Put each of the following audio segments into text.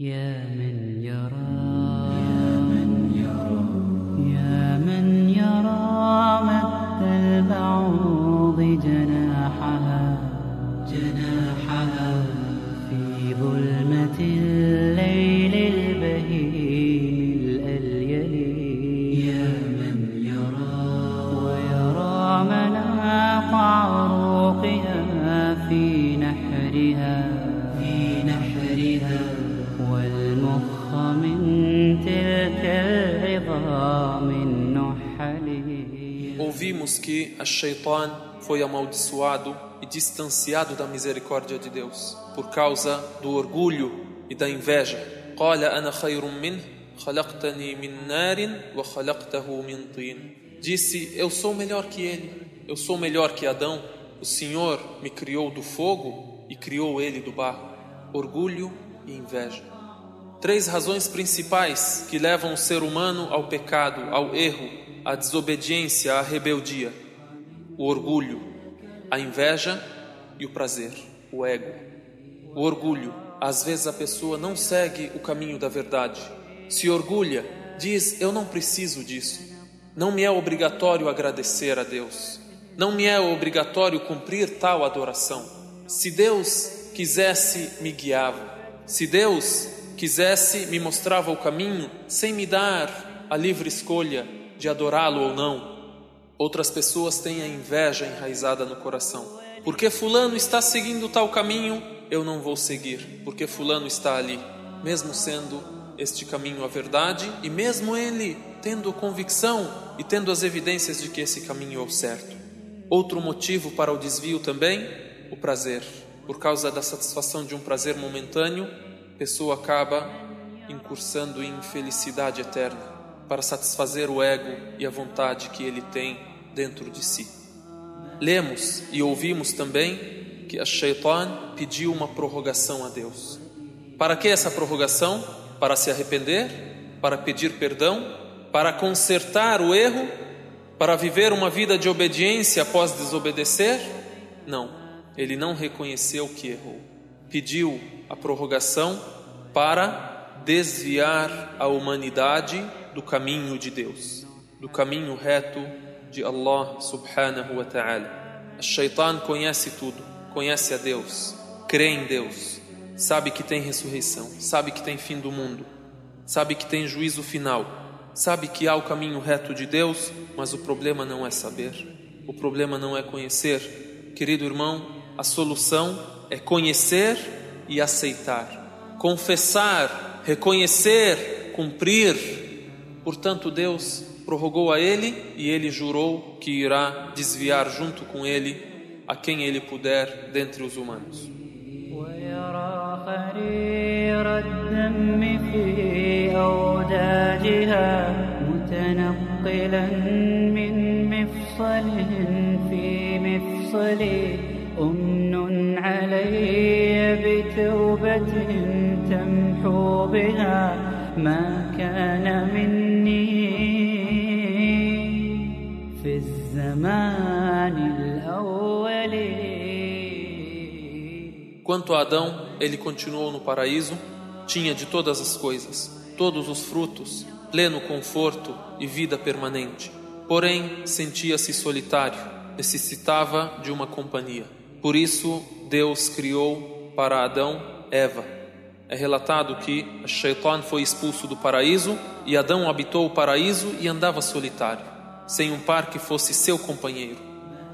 يا من يرى que a Shaitan foi amaldiçoado e distanciado da misericórdia de Deus por causa do orgulho e da inveja. Disse: Eu sou melhor que ele, eu sou melhor que Adão. O Senhor me criou do fogo e criou ele do barro. Orgulho e inveja. Três razões principais que levam o ser humano ao pecado, ao erro, à desobediência, à rebeldia: o orgulho, a inveja e o prazer, o ego. O orgulho, às vezes a pessoa não segue o caminho da verdade, se orgulha, diz: Eu não preciso disso, não me é obrigatório agradecer a Deus, não me é obrigatório cumprir tal adoração. Se Deus quisesse, me guiava, se Deus quisesse, me mostrava o caminho sem me dar a livre escolha de adorá-lo ou não. Outras pessoas têm a inveja enraizada no coração. Porque Fulano está seguindo tal caminho, eu não vou seguir, porque Fulano está ali, mesmo sendo este caminho a verdade e mesmo ele tendo convicção e tendo as evidências de que esse caminho é o certo. Outro motivo para o desvio também, o prazer. Por causa da satisfação de um prazer momentâneo, a pessoa acaba incursando em infelicidade eterna para satisfazer o ego e a vontade que ele tem dentro de si. Lemos e ouvimos também que a Shaitan pediu uma prorrogação a Deus. Para que essa prorrogação? Para se arrepender? Para pedir perdão? Para consertar o erro? Para viver uma vida de obediência após desobedecer? Não, ele não reconheceu que errou. Pediu a prorrogação para desviar a humanidade do caminho de Deus, do caminho reto de Allah subhanahu wa ta'ala. A Shaitan conhece tudo, conhece a Deus, crê em Deus, sabe que tem ressurreição, sabe que tem fim do mundo, sabe que tem juízo final, sabe que há o caminho reto de Deus, mas o problema não é saber, o problema não é conhecer. Querido irmão, a solução é conhecer e aceitar, confessar, reconhecer, cumprir. Portanto, Deus prorrogou a ele e ele jurou que irá desviar junto com ele a quem ele puder dentre os humanos. من أمن علي بتوبة تمحو بها ما كان مني Quanto a Adão, ele continuou no paraíso, tinha de todas as coisas, todos os frutos, pleno conforto e vida permanente. Porém, sentia-se solitário, necessitava de uma companhia. Por isso, Deus criou para Adão Eva. É relatado que Shaitan foi expulso do paraíso e Adão habitou o paraíso e andava solitário, sem um par que fosse seu companheiro.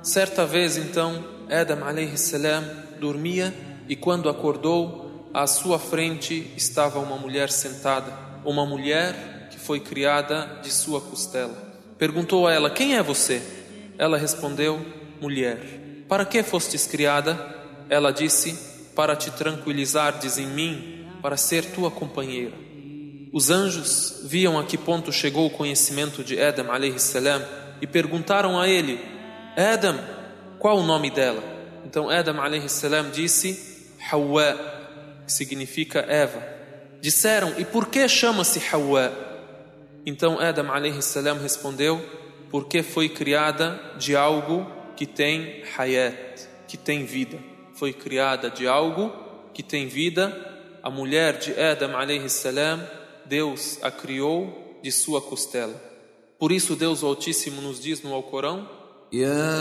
Certa vez, então, Adam salam dormia e quando acordou, à sua frente estava uma mulher sentada, uma mulher que foi criada de sua costela. Perguntou a ela: Quem é você? Ela respondeu: Mulher. Para que fostes criada? Ela disse: Para te tranquilizardes em mim, para ser tua companheira. Os anjos viam a que ponto chegou o conhecimento de Adam salam e perguntaram a ele: Adam, qual o nome dela? Então Adam salam disse: Hawa, que significa Eva. Disseram: E por que chama-se Hawa? Então Adam salam respondeu: Porque foi criada de algo que tem hayat, que tem vida. Foi criada de algo que tem vida a mulher de Adam salam, Deus a criou de sua costela. Por isso Deus o Altíssimo nos diz no Alcorão: يا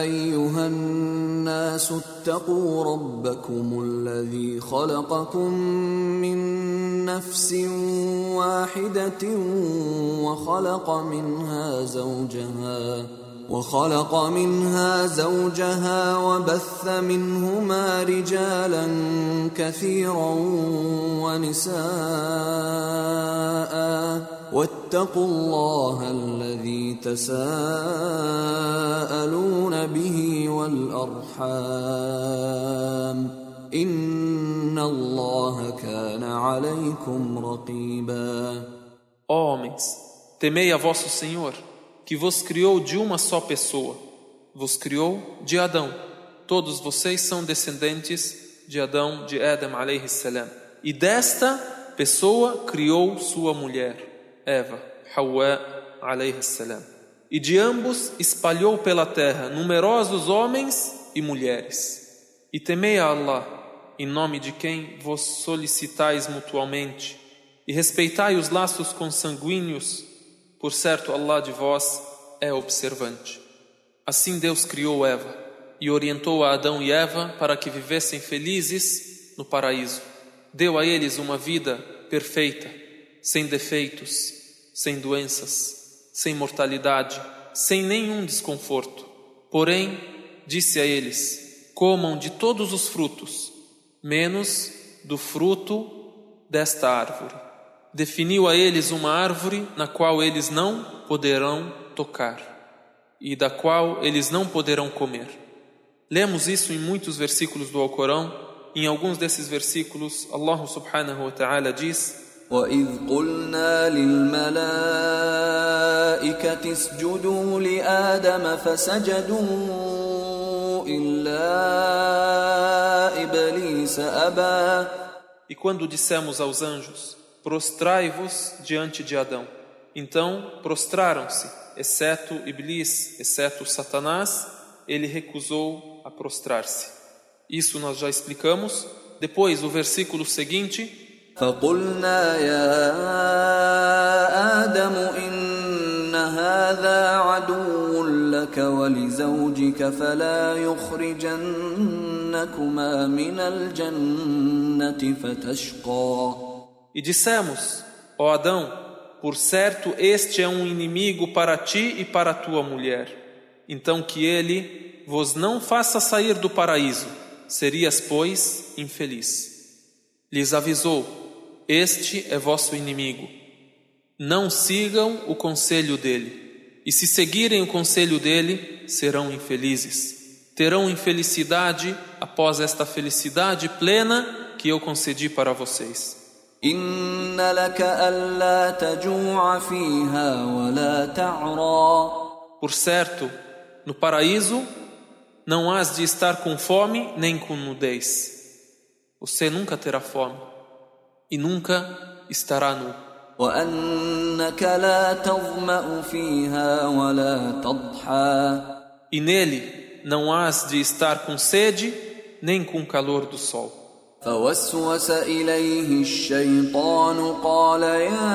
ايها الناس اتقوا ربكم الذي خلقكم من نفس واحده وخلق منها زوجها وخلق منها زوجها وبث منهما رجالا كثيرا ونساء. واتقوا الله الذي تساءلون به والأرحام. إن الله كان عليكم رقيبا. Homens, temei a vosso Senhor, que vos criou de uma só pessoa. Vos criou de Adão. Todos vocês são descendentes de Adão, de Adam alayhi salam. E desta pessoa criou sua mulher, Eva, Hawa alayhi salam. E de ambos espalhou pela terra numerosos homens e mulheres. E temei a Allah, em nome de quem vos solicitais mutualmente, e respeitai os laços consanguíneos, por certo Allah de vós é observante. Assim Deus criou Eva e orientou a Adão e Eva para que vivessem felizes no paraíso. Deu a eles uma vida perfeita, sem defeitos, sem doenças, sem mortalidade, sem nenhum desconforto. Porém, disse a eles: comam de todos os frutos, menos do fruto desta árvore Definiu a eles uma árvore na qual eles não poderão tocar e da qual eles não poderão comer. Lemos isso em muitos versículos do Alcorão. Em alguns desses versículos, Allah subhanahu wa ta'ala diz: وإذ قلنا للملائكة اسجدوا لآدم فسجدوا إلا إبليس أبى E quando dissemos aos anjos: Prostrai-vos diante de Adão. Então prostraram-se, exceto Iblis, exceto Satanás, ele recusou a prostrar-se. Isso nós já explicamos. Depois, o versículo seguinte, فقلنا يا آدم إن هذا عدو لك ولزوجك فلا يخرجنكما من الجنة فتشقى e dissemos, ó Adão, por certo este é um inimigo para ti e para tua mulher. Então que ele vos não faça sair do paraíso, serias, pois, infeliz. Lhes avisou, este é vosso inimigo. Não sigam o conselho dele, e se seguirem o conselho dele, serão infelizes. Terão infelicidade após esta felicidade plena que eu concedi para vocês. إن لك ألا تجوع فيها ولا تعرى Por certo, no paraíso não has de estar com fome nem com nudez. Você nunca terá fome e nunca estará nu. وأنك لا تظمأ فيها ولا تضحى E nele não has de estar com sede nem com calor do sol. فوسوس إليه الشيطان قال يا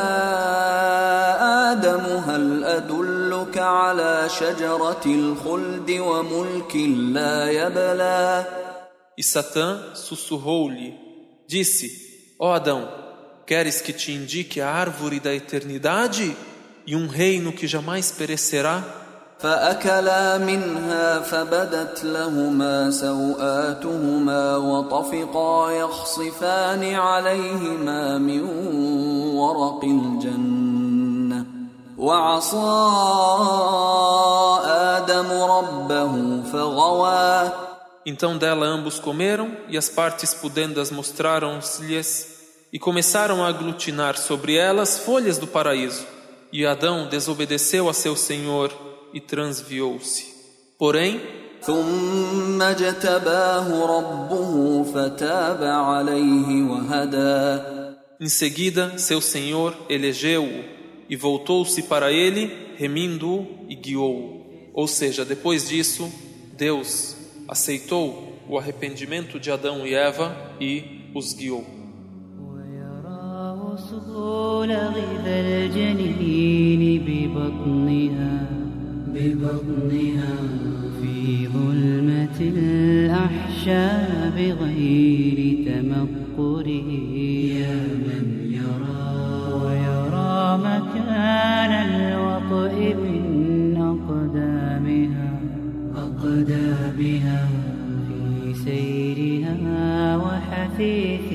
آدم هل أدلك على شجرة الخلد وملك لا يبلى E Satã sussurrou-lhe, disse: Ó Adão, queres que te indique a árvore da eternidade e um reino que jamais perecerá? فأكلا منها فبدت لهما سوآتهما وطفقا يخصفان عليهما من ورق الجنة وعصى آدم ربه فغوى Então dela ambos comeram, e as partes pudendas mostraram-se-lhes, e começaram a aglutinar sobre elas folhas do paraíso. E Adão desobedeceu a seu Senhor e transviou-se. Porém, ثم اجتباه ربه فتاب عليه وهدى em seguida, seu Senhor elegeu-o e voltou-se para ele, remindo-o e guiou-o. Ou seja, depois disso, Deus aceitou o arrependimento de Adão e Eva e os guiou. ويرى وصول غذا الجنين ببطنها ببطنها في ظلمة الأحشاء بغير تمقر. يا من يرى ويرى مكان الوطئ من أقدامها. أقدامها. في سيرها وحثيثها